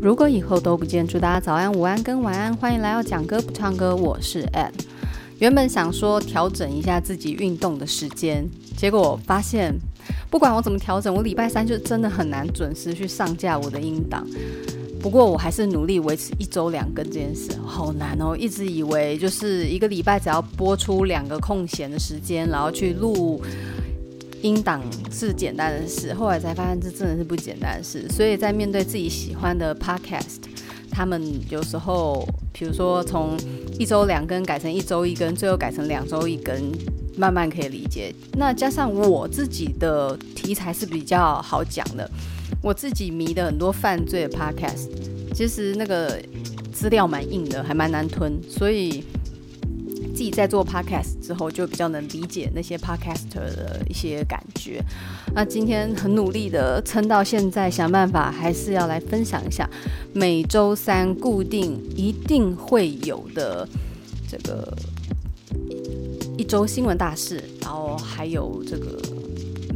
如果以后都不见，祝大家早安、午安跟晚安。欢迎来到讲歌不唱歌，我是 Ed。原本想说调整一下自己运动的时间，结果发现不管我怎么调整，我礼拜三就真的很难准时去上架我的音档。不过我还是努力维持一周两更这件事，好难哦！一直以为就是一个礼拜只要播出两个空闲的时间，然后去录。音档是简单的事，后来才发现这真的是不简单的事。所以在面对自己喜欢的 podcast，他们有时候，比如说从一周两更改成一周一更，最后改成两周一更，慢慢可以理解。那加上我自己的题材是比较好讲的，我自己迷的很多犯罪的 podcast，其实那个资料蛮硬的，还蛮难吞，所以。自己在做 podcast 之后，就比较能理解那些 podcaster 的一些感觉。那今天很努力的撑到现在，想办法还是要来分享一下每周三固定一定会有的这个一周新闻大事，然后还有这个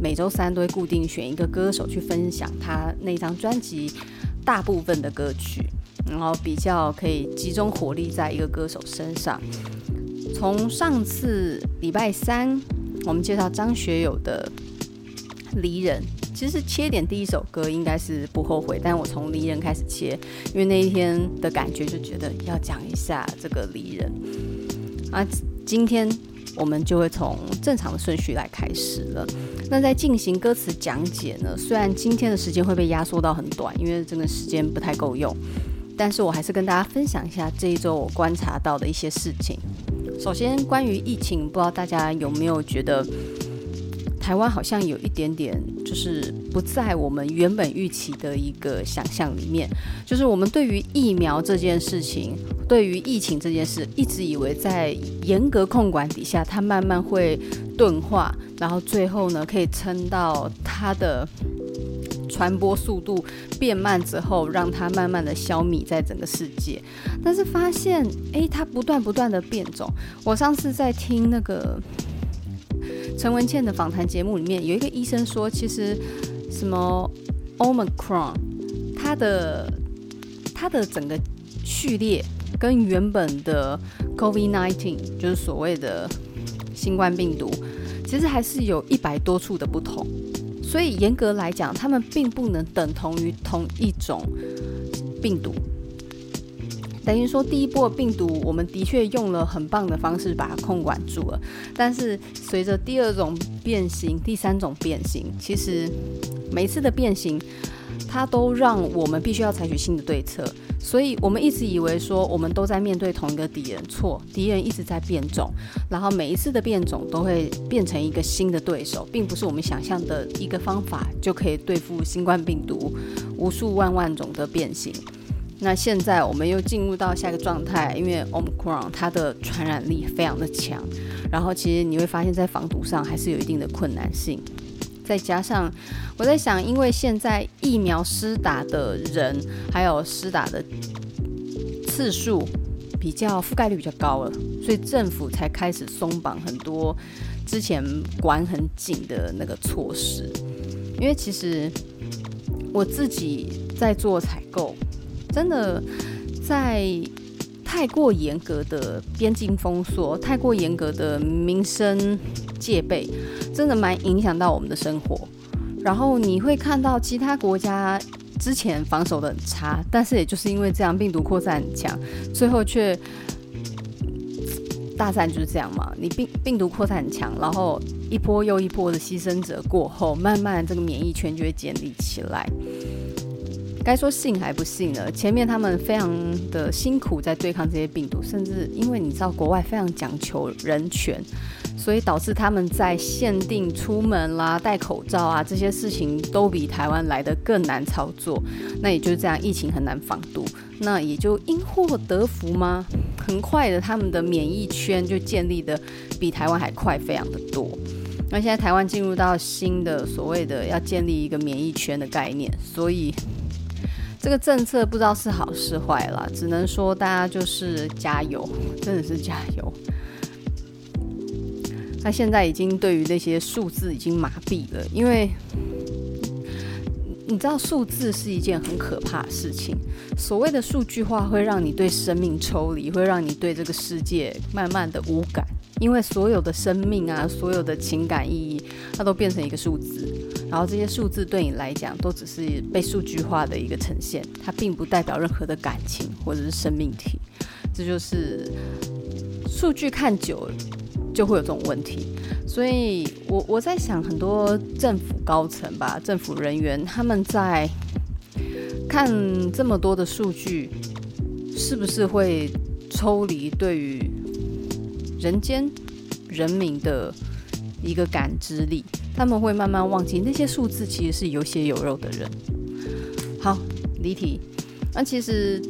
每周三都会固定选一个歌手去分享他那张专辑大部分的歌曲，然后比较可以集中火力在一个歌手身上。从上次礼拜三，我们介绍张学友的《离人》，其实切点第一首歌应该是不后悔，但我从《离人》开始切，因为那一天的感觉就觉得要讲一下这个《离人》啊。今天我们就会从正常的顺序来开始了。那在进行歌词讲解呢，虽然今天的时间会被压缩到很短，因为这个时间不太够用，但是我还是跟大家分享一下这一周我观察到的一些事情。首先，关于疫情，不知道大家有没有觉得台湾好像有一点点，就是不在我们原本预期的一个想象里面。就是我们对于疫苗这件事情，对于疫情这件事，一直以为在严格控管底下，它慢慢会钝化，然后最后呢，可以撑到它的。传播速度变慢之后，让它慢慢的消弭在整个世界。但是发现，诶，它不断不断的变种。我上次在听那个陈文茜的访谈节目里面，有一个医生说，其实什么 Omicron，它的它的整个序列跟原本的 COVID-19，就是所谓的新冠病毒，其实还是有一百多处的不同。所以严格来讲，它们并不能等同于同一种病毒。等于说，第一波病毒，我们的确用了很棒的方式把它控管住了。但是随着第二种变形、第三种变形，其实每次的变形，它都让我们必须要采取新的对策。所以我们一直以为说我们都在面对同一个敌人，错，敌人一直在变种，然后每一次的变种都会变成一个新的对手，并不是我们想象的一个方法就可以对付新冠病毒无数万万种的变形。那现在我们又进入到下一个状态，因为 Omicron 它的传染力非常的强，然后其实你会发现在防堵上还是有一定的困难性。再加上，我在想，因为现在疫苗施打的人，还有施打的次数比较覆盖率比较高了，所以政府才开始松绑很多之前管很紧的那个措施。因为其实我自己在做采购，真的在太过严格的边境封锁、太过严格的民生戒备。真的蛮影响到我们的生活，然后你会看到其他国家之前防守得很差，但是也就是因为这样，病毒扩散很强，最后却大战就是这样嘛。你病病毒扩散很强，然后一波又一波的牺牲者过后，慢慢这个免疫圈就会建立起来。该说信还不信呢？前面他们非常的辛苦在对抗这些病毒，甚至因为你知道国外非常讲求人权。所以导致他们在限定出门啦、戴口罩啊这些事情都比台湾来的更难操作。那也就是这样，疫情很难防堵。那也就因祸得福吗？很快的，他们的免疫圈就建立的比台湾还快，非常的多。那现在台湾进入到新的所谓的要建立一个免疫圈的概念，所以这个政策不知道是好是坏啦，只能说大家就是加油，真的是加油。他现在已经对于那些数字已经麻痹了，因为你知道数字是一件很可怕的事情。所谓的数据化会让你对生命抽离，会让你对这个世界慢慢的无感，因为所有的生命啊，所有的情感意义，它都变成一个数字。然后这些数字对你来讲，都只是被数据化的一个呈现，它并不代表任何的感情或者是生命体。这就是数据看久就会有这种问题。所以我我在想，很多政府高层吧，政府人员他们在看这么多的数据，是不是会抽离对于人间人民的一个感知力？他们会慢慢忘记那些数字其实是有血有肉的人。好，离题。那其实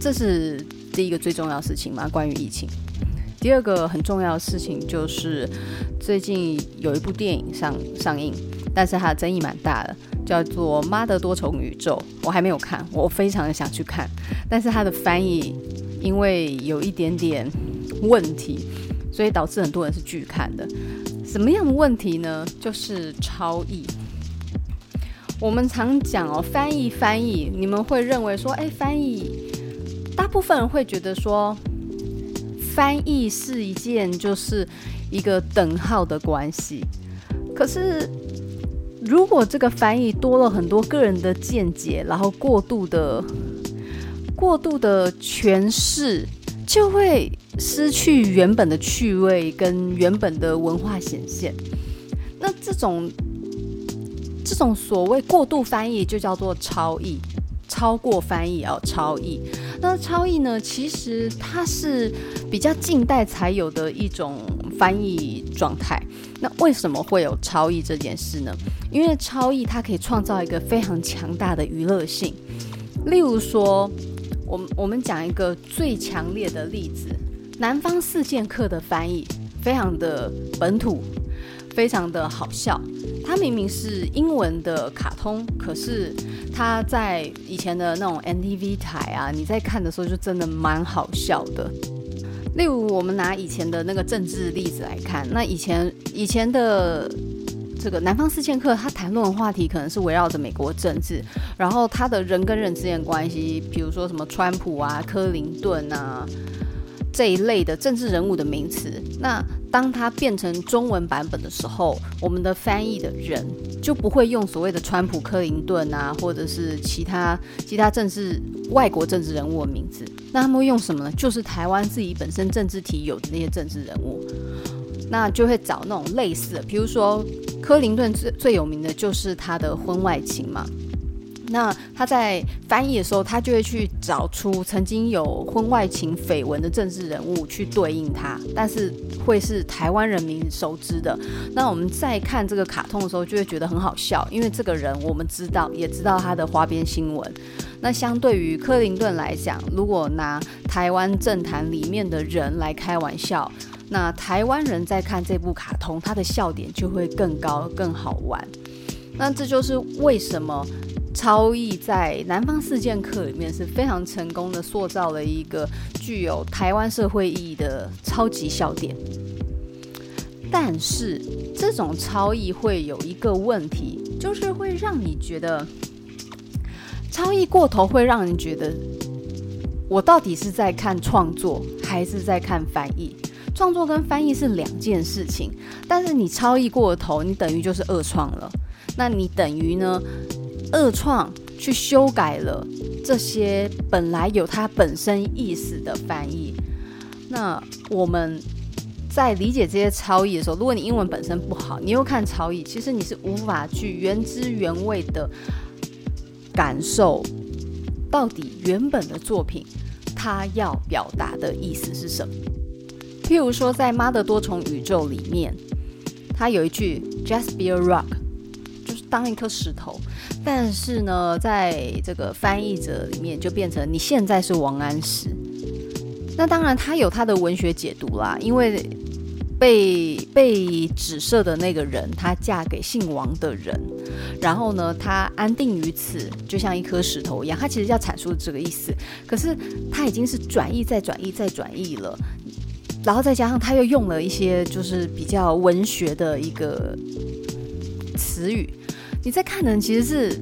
这是第一个最重要的事情嘛，关于疫情。第二个很重要的事情就是，最近有一部电影上上映，但是它的争议蛮大的，叫做《妈的多重宇宙》。我还没有看，我非常的想去看，但是它的翻译因为有一点点问题，所以导致很多人是拒看的。什么样的问题呢？就是超译。我们常讲哦，翻译翻译，你们会认为说，哎，翻译，大部分人会觉得说。翻译是一件就是一个等号的关系，可是如果这个翻译多了很多个人的见解，然后过度的过度的诠释，就会失去原本的趣味跟原本的文化显现。那这种这种所谓过度翻译，就叫做超译。超过翻译哦，超译。那超译呢？其实它是比较近代才有的一种翻译状态。那为什么会有超译这件事呢？因为超译它可以创造一个非常强大的娱乐性。例如说，我们我们讲一个最强烈的例子，《南方四剑客》的翻译非常的本土。非常的好笑，它明明是英文的卡通，可是它在以前的那种 MTV 台啊，你在看的时候就真的蛮好笑的。例如，我们拿以前的那个政治例子来看，那以前以前的这个《南方四剑客》，他谈论的话题可能是围绕着美国政治，然后他的人跟人之间的关系，比如说什么川普啊、克林顿啊。这一类的政治人物的名词，那当它变成中文版本的时候，我们的翻译的人就不会用所谓的川普、克林顿啊，或者是其他其他政治外国政治人物的名字，那他们会用什么呢？就是台湾自己本身政治体有的那些政治人物，那就会找那种类似的，比如说克林顿最最有名的就是他的婚外情嘛。那他在翻译的时候，他就会去找出曾经有婚外情绯闻的政治人物去对应他，但是会是台湾人民熟知的。那我们在看这个卡通的时候，就会觉得很好笑，因为这个人我们知道，也知道他的花边新闻。那相对于克林顿来讲，如果拿台湾政坛里面的人来开玩笑，那台湾人在看这部卡通，他的笑点就会更高、更好玩。那这就是为什么。超译在《南方四剑客》里面是非常成功的，塑造了一个具有台湾社会意义的超级笑点。但是这种超译会有一个问题，就是会让你觉得超译过头，会让人觉得我到底是在看创作还是在看翻译？创作跟翻译是两件事情，但是你超译过头，你等于就是二创了。那你等于呢？二创去修改了这些本来有它本身意思的翻译，那我们在理解这些超译的时候，如果你英文本身不好，你又看超译，其实你是无法去原汁原味的感受到底原本的作品它要表达的意思是什么。譬如说，在《妈的多重宇宙》里面，它有一句 “Just be a rock”，当一颗石头。但是呢，在这个翻译者里面，就变成你现在是王安石。那当然，他有他的文学解读啦，因为被被指涉的那个人，他嫁给姓王的人，然后呢，他安定于此，就像一颗石头一样。他其实要阐述这个意思，可是他已经是转译再转译再转译了，然后再加上他又用了一些就是比较文学的一个词语。你在看的人其实是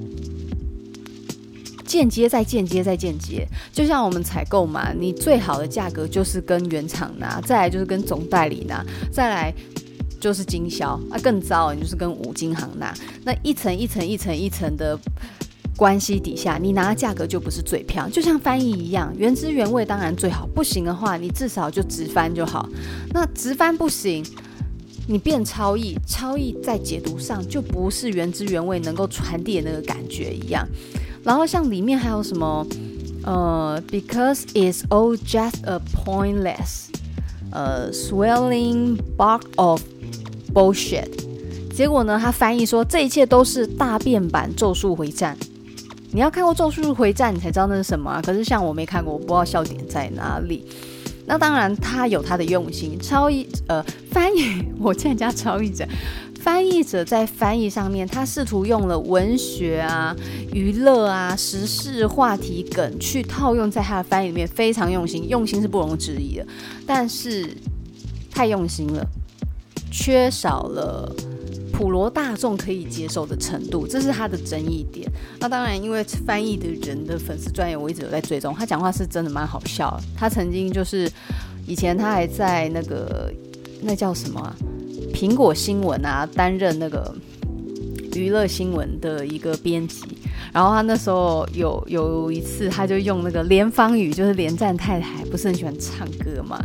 间接再间接再间接，就像我们采购嘛，你最好的价格就是跟原厂拿，再来就是跟总代理拿，再来就是经销啊，更糟你就是跟五金行拿，那一层一层一层一层的关系底下，你拿的价格就不是最漂亮。就像翻译一样，原汁原味当然最好，不行的话，你至少就直翻就好。那直翻不行。你变超译，超译在解读上就不是原汁原味能够传递的那个感觉一样。然后像里面还有什么，呃，because it's all just a pointless，呃，swelling bulk of bullshit。结果呢，他翻译说这一切都是大变版《咒术回战》。你要看过《咒术回战》，你才知道那是什么啊。可是像我没看过，我不知道笑点在哪里。那当然，他有他的用心。超译呃，翻译，我竟然加超译者。翻译者在翻译上面，他试图用了文学啊、娱乐啊、时事话题梗去套用在他的翻译里面，非常用心，用心是不容置疑的。但是太用心了，缺少了。普罗大众可以接受的程度，这是他的争议点。那当然，因为翻译的人的粉丝专业，我一直有在追踪。他讲话是真的蛮好笑。他曾经就是以前他还在那个那叫什么啊？苹果新闻啊，担任那个娱乐新闻的一个编辑。然后他那时候有有一次，他就用那个连方语，就是连战太太不是很喜欢唱歌嘛？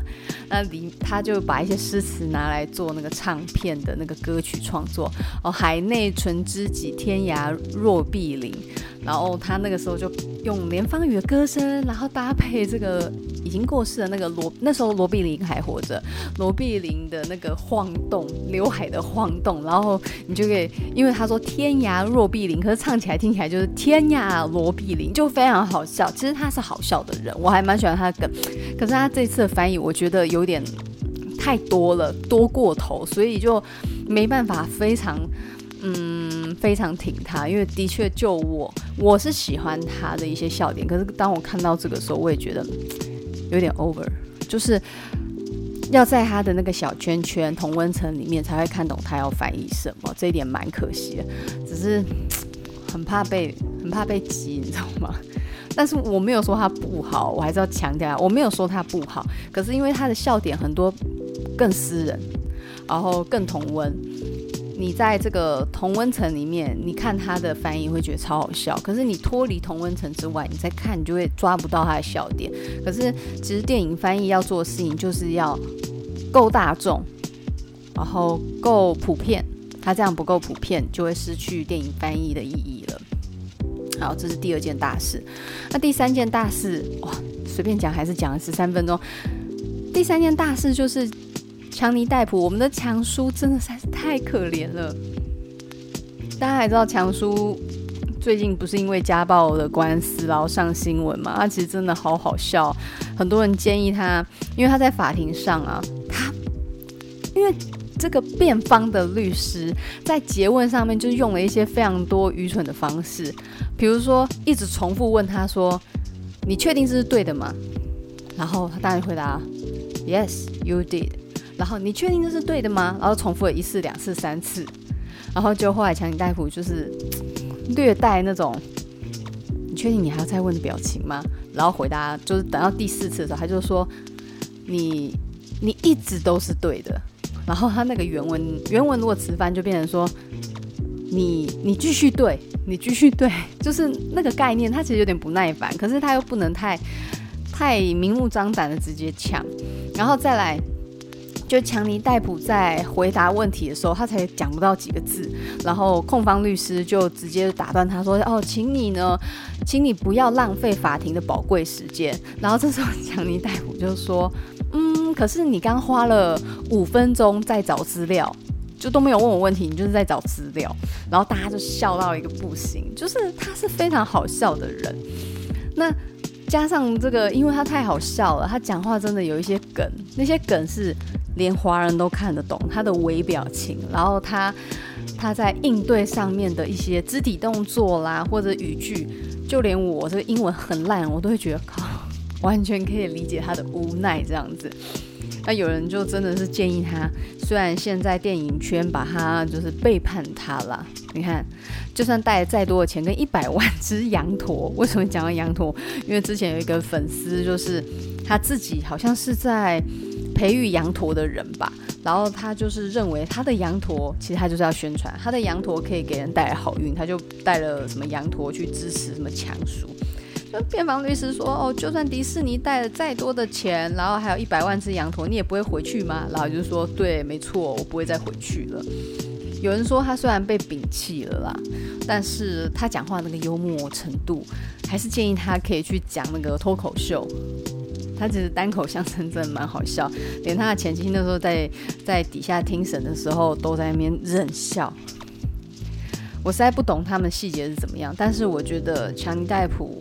那里他就把一些诗词拿来做那个唱片的那个歌曲创作哦，海内存知己，天涯若比邻。然后他那个时候就用连方宇的歌声，然后搭配这个已经过世的那个罗，那时候罗碧玲还活着，罗碧玲的那个晃动，刘海的晃动，然后你就可以，因为他说天涯若碧玲，可是唱起来听起来就是天涯罗碧玲，就非常好笑。其实他是好笑的人，我还蛮喜欢他的梗，可是他这次的翻译我觉得有点太多了，多过头，所以就没办法非常。非常挺他，因为的确就我，我是喜欢他的一些笑点。可是当我看到这个时候，我也觉得有点 over，就是要在他的那个小圈圈同温层里面才会看懂他要翻译什么，这一点蛮可惜的。只是很怕被很怕被挤，你知道吗？但是我没有说他不好，我还是要强调，我没有说他不好。可是因为他的笑点很多更私人，然后更同温。你在这个同温层里面，你看他的翻译会觉得超好笑。可是你脱离同温层之外，你再看，你就会抓不到他的笑点。可是其实电影翻译要做的事情，就是要够大众，然后够普遍。他这样不够普遍，就会失去电影翻译的意义了。好，这是第二件大事。那第三件大事，哇，随便讲还是讲了十三分钟。第三件大事就是。强尼戴普，我们的强叔真的实在是太可怜了。大家还知道强叔最近不是因为家暴的官司然后上新闻嘛？他其实真的好好笑。很多人建议他，因为他在法庭上啊，他因为这个辩方的律师在诘问上面就用了一些非常多愚蠢的方式，比如说一直重复问他说：“你确定这是对的吗？”然后他当然回答：“Yes, you did。”然后你确定这是对的吗？然后重复了一次、两次、三次，然后就后来强尼大夫就是略带那种，你确定你还要再问的表情吗？然后回答就是等到第四次的时候，他就说你你一直都是对的。然后他那个原文原文如果词翻就变成说你你继续对，你继续对，就是那个概念，他其实有点不耐烦，可是他又不能太太明目张胆的直接抢，然后再来。就强尼戴普在回答问题的时候，他才讲不到几个字，然后控方律师就直接打断他说：“哦，请你呢，请你不要浪费法庭的宝贵时间。”然后这时候强尼戴普就说：“嗯，可是你刚花了五分钟在找资料，就都没有问我问题，你就是在找资料。”然后大家就笑到一个不行，就是他是非常好笑的人。那加上这个，因为他太好笑了，他讲话真的有一些梗，那些梗是。连华人都看得懂他的微表情，然后他他在应对上面的一些肢体动作啦，或者语句，就连我这个英文很烂，我都会觉得靠，完全可以理解他的无奈这样子。那有人就真的是建议他，虽然现在电影圈把他就是背叛他了，你看，就算带再多的钱跟一百万只羊驼，为什么讲到羊驼？因为之前有一个粉丝，就是他自己好像是在培育羊驼的人吧，然后他就是认为他的羊驼，其实他就是要宣传他的羊驼可以给人带来好运，他就带了什么羊驼去支持什么强叔。就辩方律师说：“哦，就算迪士尼带了再多的钱，然后还有一百万只羊驼，你也不会回去吗？”然后就说：“对，没错，我不会再回去了。”有人说他虽然被摒弃了啦，但是他讲话那个幽默程度，还是建议他可以去讲那个脱口秀。他其实单口相声真的蛮好笑，连他的前妻那时候在在底下听审的时候，都在那边忍笑。我实在不懂他们细节是怎么样，但是我觉得强尼戴普。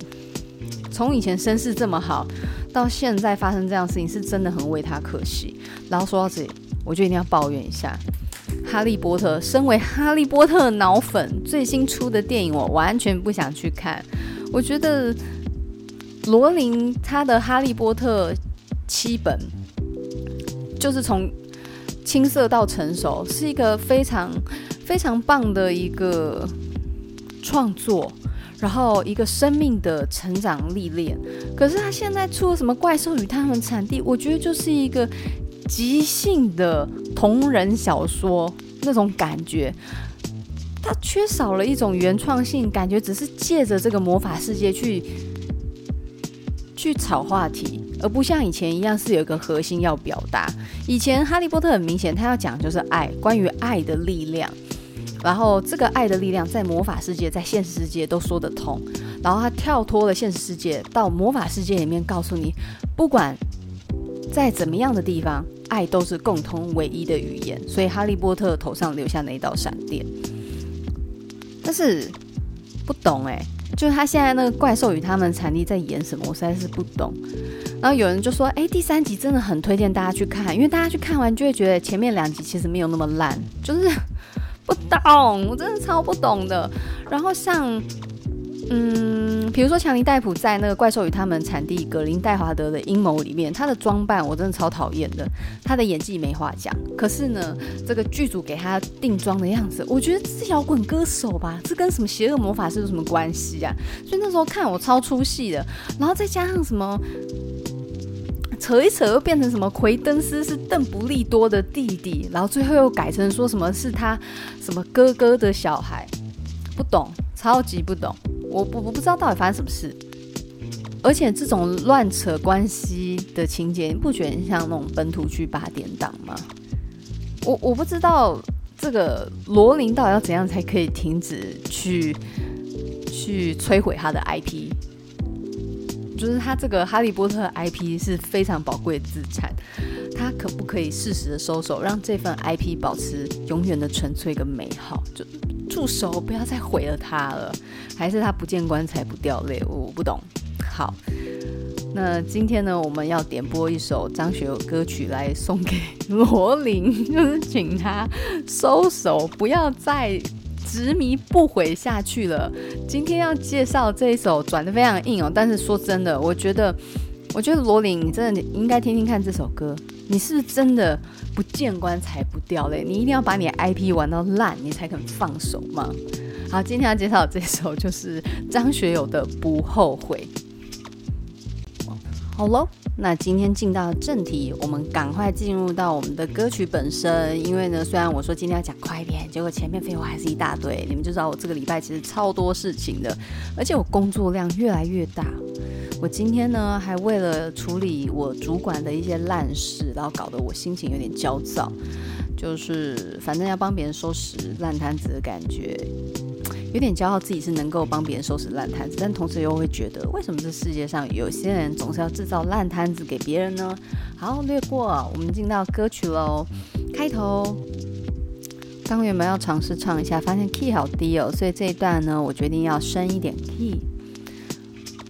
从以前身世这么好，到现在发生这样事情，是真的很为他可惜。然后说到这里，我就一定要抱怨一下《哈利波特》。身为《哈利波特》脑粉，最新出的电影我完全不想去看。我觉得罗琳他的《哈利波特》七本，就是从青涩到成熟，是一个非常非常棒的一个创作。然后一个生命的成长历练，可是他现在出了什么怪兽与他们产地？我觉得就是一个即兴的同人小说那种感觉，它缺少了一种原创性，感觉只是借着这个魔法世界去去炒话题，而不像以前一样是有一个核心要表达。以前哈利波特很明显，他要讲就是爱，关于爱的力量。然后这个爱的力量在魔法世界、在现实世界都说得通。然后他跳脱了现实世界，到魔法世界里面，告诉你，不管在怎么样的地方，爱都是共通唯一的语言。所以哈利波特头上留下那一道闪电。但是不懂哎，就是他现在那个怪兽与他们产地在演什么，我实在是不懂。然后有人就说，哎，第三集真的很推荐大家去看，因为大家去看完就会觉得前面两集其实没有那么烂，就是。不懂，我真的超不懂的。然后像，嗯，比如说强尼戴普在那个《怪兽与他们产地》格林戴华德的阴谋里面，他的装扮我真的超讨厌的。他的演技没话讲，可是呢，这个剧组给他定妆的样子，我觉得这是摇滚歌手吧？这跟什么邪恶魔法师有什么关系啊？所以那时候看我超出戏的。然后再加上什么？扯一扯又变成什么？奎登斯是邓布利多的弟弟，然后最后又改成说什么是他什么哥哥的小孩，不懂，超级不懂。我不我不知道到底发生什么事。而且这种乱扯关系的情节，你不觉得像那种本土剧八点档吗？我我不知道这个罗琳到底要怎样才可以停止去去摧毁他的 IP。就是他这个哈利波特 IP 是非常宝贵的资产，他可不可以适时的收手，让这份 IP 保持永远的纯粹跟美好？就住手，不要再毁了他了。还是他不见棺材不掉泪？我不懂。好，那今天呢，我们要点播一首张学友歌曲来送给罗琳，就是请他收手，不要再。执迷不悔下去了。今天要介绍这一首转得非常硬哦，但是说真的，我觉得，我觉得罗琳，你真的应该听听看这首歌。你是不是真的不见棺材不掉泪？你一定要把你的 IP 玩到烂，你才肯放手吗？好，今天要介绍这首就是张学友的《不后悔》。好喽。那今天进到正题，我们赶快进入到我们的歌曲本身。因为呢，虽然我说今天要讲快一点，结果前面废话还是一大堆。你们就知道我这个礼拜其实超多事情的，而且我工作量越来越大。我今天呢，还为了处理我主管的一些烂事，然后搞得我心情有点焦躁，就是反正要帮别人收拾烂摊子的感觉。有点骄傲，自己是能够帮别人收拾烂摊子，但同时又会觉得，为什么这世界上有些人总是要制造烂摊子给别人呢？好，略过，我们进到歌曲喽。开头，刚原本要尝试唱一下，发现 key 好低哦，所以这一段呢，我决定要升一点 key。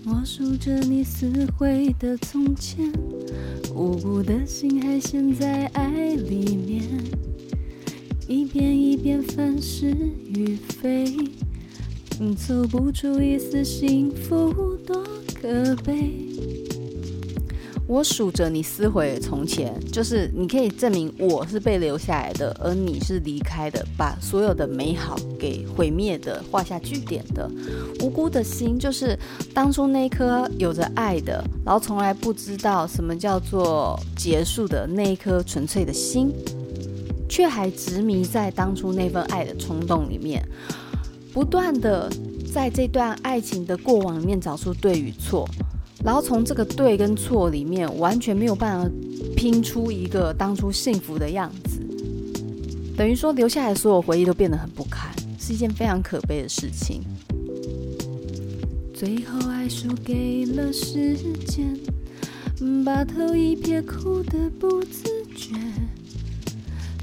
我数着你撕毁的从前，无辜的心还陷在爱里面，一遍一遍翻是与非。凑不出一丝幸福，多可悲。我数着你撕毁从前，就是你可以证明我是被留下来的，而你是离开的，把所有的美好给毁灭的，画下句点的。无辜的心，就是当初那颗有着爱的，然后从来不知道什么叫做结束的那一颗纯粹的心，却还执迷在当初那份爱的冲动里面，不断的在这段爱情的过往里面找出对与错。然后从这个对跟错里面，完全没有办法拼出一个当初幸福的样子，等于说留下来所有回忆都变得很不堪，是一件非常可悲的事情。最后爱输给了时间，把头一撇，哭得不自觉，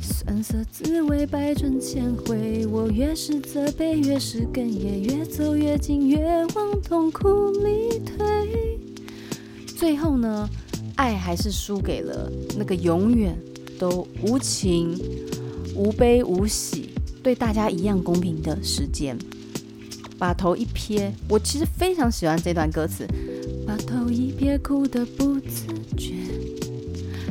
酸涩滋味百转千回，我越是责备越是哽咽，越走越近越往痛苦里退。最后呢，爱还是输给了那个永远都无情、无悲无喜、对大家一样公平的时间。把头一撇，我其实非常喜欢这段歌词。把头一撇，哭得不自觉。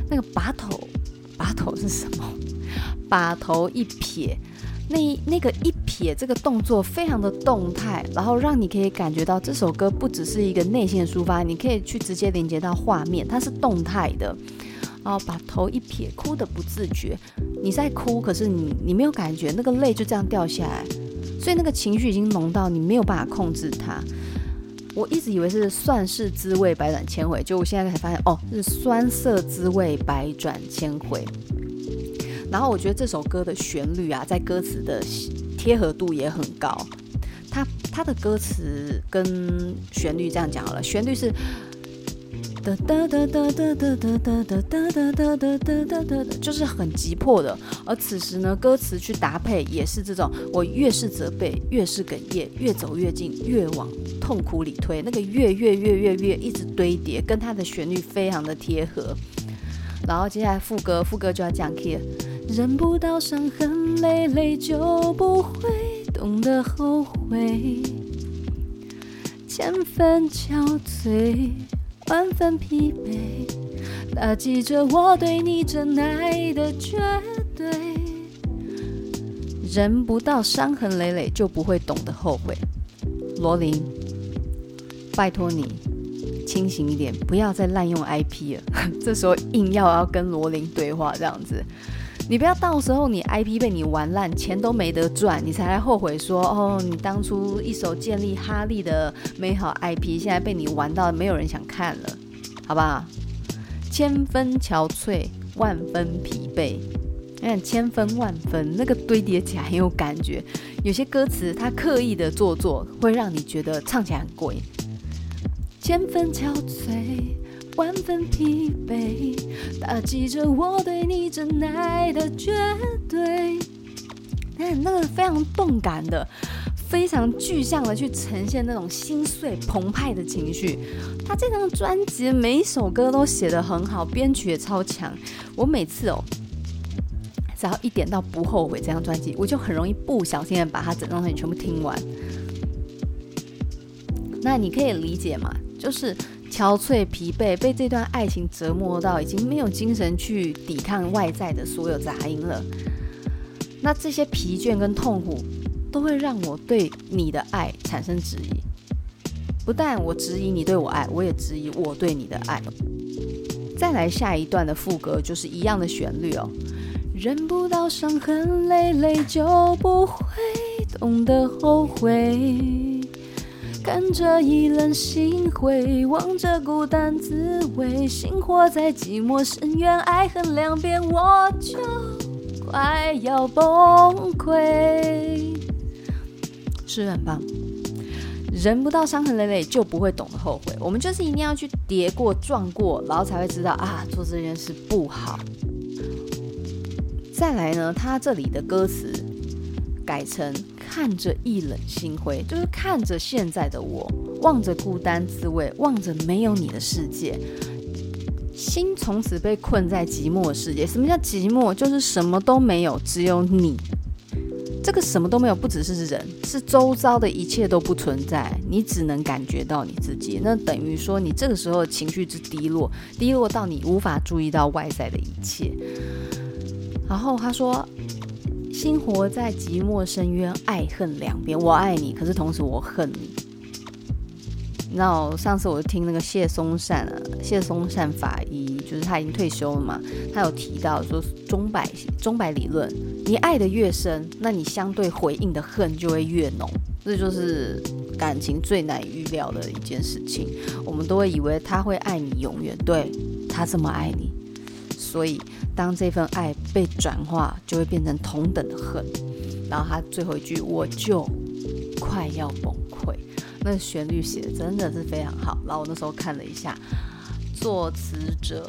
那个把头，把头是什么？把头一撇。那那个一撇这个动作非常的动态，然后让你可以感觉到这首歌不只是一个内心的抒发，你可以去直接连接到画面，它是动态的。然后把头一撇，哭得不自觉，你在哭，可是你你没有感觉，那个泪就这样掉下来，所以那个情绪已经浓到你没有办法控制它。我一直以为是算是滋味百转千回，就我现在才发现，哦，是酸涩滋味百转千回。然后我觉得这首歌的旋律啊，在歌词的贴合度也很高。它它的歌词跟旋律这样讲好了，旋律是哒哒哒哒哒哒哒哒哒哒哒哒哒哒哒哒，就是很急迫的。而此时呢，歌词去搭配也是这种，我越是责备，越是哽咽，越走越近，越往痛苦里推。那个越越越越越一直堆叠，跟它的旋律非常的贴合。然后接下来副歌，副歌就要讲 key 忍不到伤痕累累，就不会懂得后悔。千分憔悴，万分疲惫，打击着我对你真爱的绝对。忍不到伤痕累累，就不会懂得后悔。罗琳，拜托你清醒一点，不要再滥用 IP 了。这时候硬要要跟罗琳对话，这样子。你不要到时候你 IP 被你玩烂，钱都没得赚，你才来后悔说哦，你当初一手建立哈利的美好 IP，现在被你玩到没有人想看了，好不好？千分憔悴，万分疲惫。你看千分万分，那个堆叠起来很有感觉。有些歌词它刻意的做作，会让你觉得唱起来很过瘾。千分憔悴。万分疲惫，打击着我对你真爱的绝对。那那个非常动感的，非常具象的去呈现那种心碎澎湃的情绪。他这张专辑每一首歌都写得很好，编曲也超强。我每次哦，只要一点到不后悔这张专辑，我就很容易不小心的把它整张专辑全部听完。那你可以理解吗？就是。憔悴、疲惫，被这段爱情折磨到已经没有精神去抵抗外在的所有杂音了。那这些疲倦跟痛苦，都会让我对你的爱产生质疑。不但我质疑你对我爱，我也质疑我对你的爱。再来下一段的副歌，就是一样的旋律哦。忍不到伤痕累累，就不会懂得后悔。看着意冷心灰，望着孤单滋味，心活在寂寞深渊，爱恨两边，我就快要崩溃。是很棒，人不到伤痕累累，就不会懂得后悔。我们就是一定要去跌过、撞过，然后才会知道啊，做这件事不好。再来呢，他这里的歌词改成。看着一冷心灰，就是看着现在的我，望着孤单滋味，望着没有你的世界，心从此被困在寂寞的世界。什么叫寂寞？就是什么都没有，只有你。这个什么都没有，不只是人，是周遭的一切都不存在，你只能感觉到你自己。那等于说，你这个时候情绪之低落，低落到你无法注意到外在的一切。然后他说：“心活在寂寞深渊，爱恨两边。我爱你，可是同时我恨你。”那上次我就听那个谢松善啊，谢松善法医，就是他已经退休了嘛，他有提到说钟摆钟摆理论。你爱的越深，那你相对回应的恨就会越浓，这就是感情最难预料的一件事情。我们都会以为他会爱你永远，对，他这么爱你，所以当这份爱被转化，就会变成同等的恨。然后他最后一句，我就快要崩溃。那旋律写的真的是非常好。然后我那时候看了一下，作词者。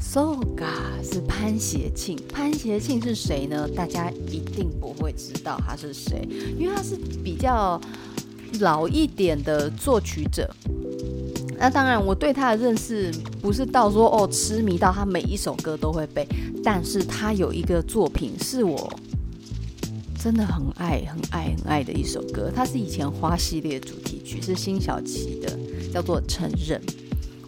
Soga 是潘协庆，潘协庆是谁呢？大家一定不会知道他是谁，因为他是比较老一点的作曲者。那当然，我对他的认识不是到说哦痴迷到他每一首歌都会背，但是他有一个作品是我真的很爱、很爱、很爱的一首歌，它是以前花系列主题曲，是辛晓琪的，叫做《承认》。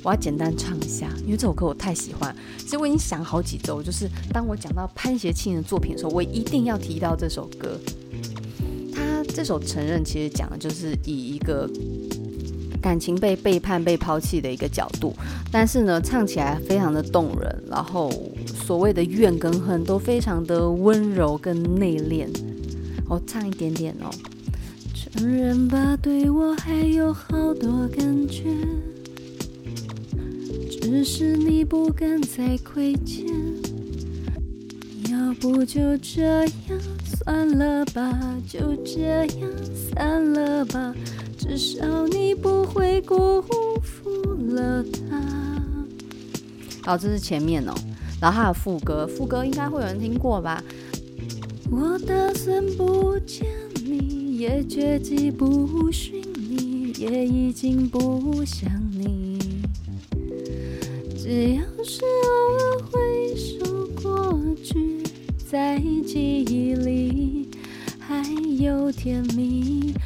我要简单唱一下，因为这首歌我太喜欢。其实我已经想好几周，就是当我讲到潘协庆的作品的时候，我一定要提到这首歌。他这首《承认》其实讲的就是以一个感情被背叛、被抛弃的一个角度，但是呢，唱起来非常的动人。然后所谓的怨跟恨都非常的温柔跟内敛。我唱一点点哦。承认吧，对我还有好多感觉。只是你不敢再亏欠，要不就这样算了吧，就这样散了吧，至少你不会辜负了他。好，这是前面哦，然后还有副歌，副歌应该会有人听过吧？我打算不见你，也绝迹不寻你，也已经不想你。只要是偶尔回首过去，在记忆里还有甜蜜，能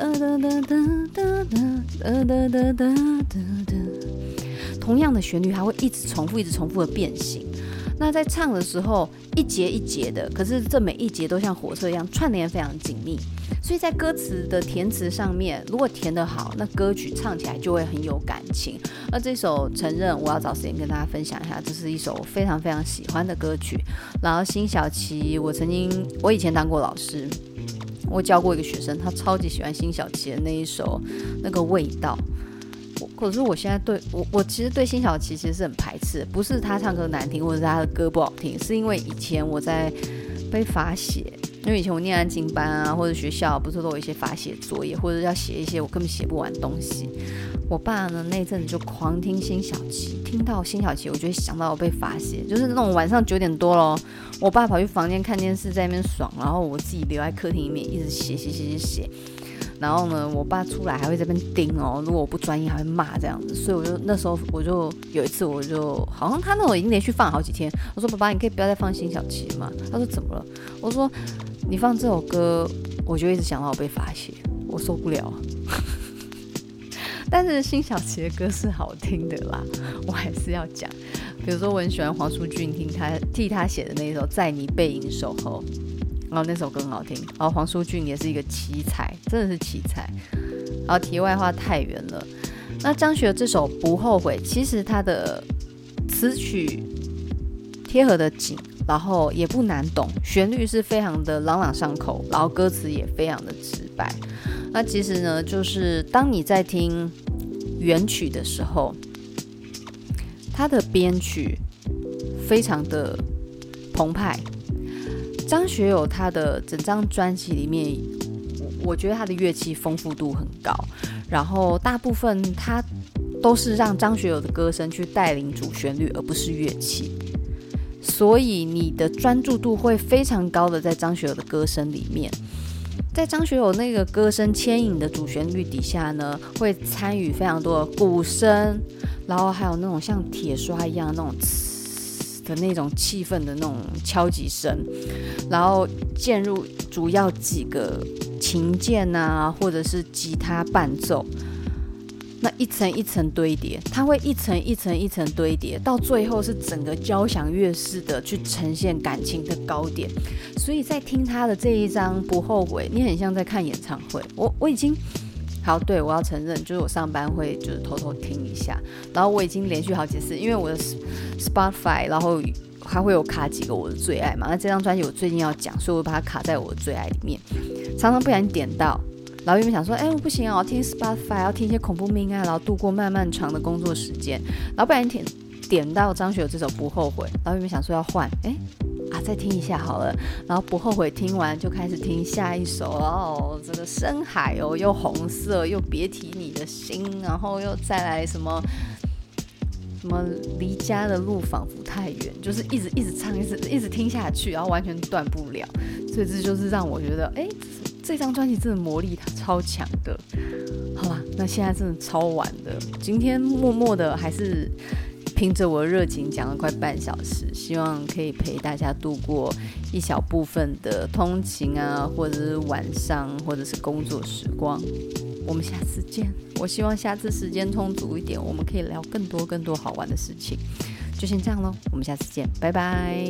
哒哒哒哒哒哒哒哒哒哒哒，同样的旋律，它会一直重复，一直重复的变形。那在唱的时候，一节一节的，可是这每一节都像火车一样串联非常紧密，所以在歌词的填词上面，如果填得好，那歌曲唱起来就会很有感情。那这首《承认》，我要找时间跟大家分享一下，这是一首非常非常喜欢的歌曲。然后辛晓琪，我曾经我以前当过老师，我教过一个学生，他超级喜欢辛晓琪的那一首那个味道。我可是我现在对我，我其实对辛晓琪其实是很排斥，不是他唱歌难听，或者是他的歌不好听，是因为以前我在被罚写，因为以前我念安静班啊，或者学校不是都有一些罚写作业，或者要写一些我根本写不完的东西。我爸呢那阵子就狂听辛晓琪，听到辛晓琪，我就会想到我被罚写，就是那种晚上九点多咯，我爸跑去房间看电视，在那边爽，然后我自己留在客厅里面一直写写写写写。然后呢，我爸出来还会在这边盯哦，如果我不专业还会骂这样子，所以我就那时候我就有一次我就好像他那种已经连续放好几天，我说爸爸你可以不要再放辛晓琪吗？他说怎么了？我说你放这首歌，我就一直想到我被罚写，我受不了。但是辛晓琪的歌是好听的啦，我还是要讲，比如说我很喜欢黄舒骏听他替他写的那一首《在你背影守候》。然后那首歌很好听，然后黄舒骏也是一个奇才，真的是奇才。然后题外话太远了，那张学这首不后悔，其实他的词曲贴合的紧，然后也不难懂，旋律是非常的朗朗上口，然后歌词也非常的直白。那其实呢，就是当你在听原曲的时候，它的编曲非常的澎湃。张学友他的整张专辑里面，我觉得他的乐器丰富度很高，然后大部分他都是让张学友的歌声去带领主旋律，而不是乐器。所以你的专注度会非常高的在张学友的歌声里面，在张学友那个歌声牵引的主旋律底下呢，会参与非常多的鼓声，然后还有那种像铁刷一样的那种的那种气氛的那种敲击声，然后渐入主要几个琴键啊，或者是吉他伴奏。那一层一层堆叠，它会一层一层一层堆叠，到最后是整个交响乐式的去呈现感情的高点。所以在听他的这一张不后悔，你很像在看演唱会。我我已经好，对，我要承认，就是我上班会就是偷偷听一下，然后我已经连续好几次，因为我的 Spotify，然后还会有卡几个我的最爱嘛。那这张专辑我最近要讲，所以我把它卡在我的最爱里面，常常不小心点到。然后原本想说，哎，我不行啊，听 Spotify，要听一些恐怖命案，然后度过漫漫长的工作时间。然后不然点点到张学友这首《不后悔》，然后原本想说要换，哎，啊，再听一下好了。然后《不后悔》听完就开始听下一首，哦，这个深海哦，又红色，又别提你的心，然后又再来什么什么离家的路仿佛太远，就是一直一直唱，一直一直听下去，然后完全断不了。所以这就是让我觉得，哎。这张专辑真的魔力超强的，好吧？那现在真的超晚的，今天默默的还是凭着我热情讲了快半小时，希望可以陪大家度过一小部分的通勤啊，或者是晚上，或者是工作时光。我们下次见，我希望下次时间充足一点，我们可以聊更多更多好玩的事情。就先这样喽，我们下次见，拜拜。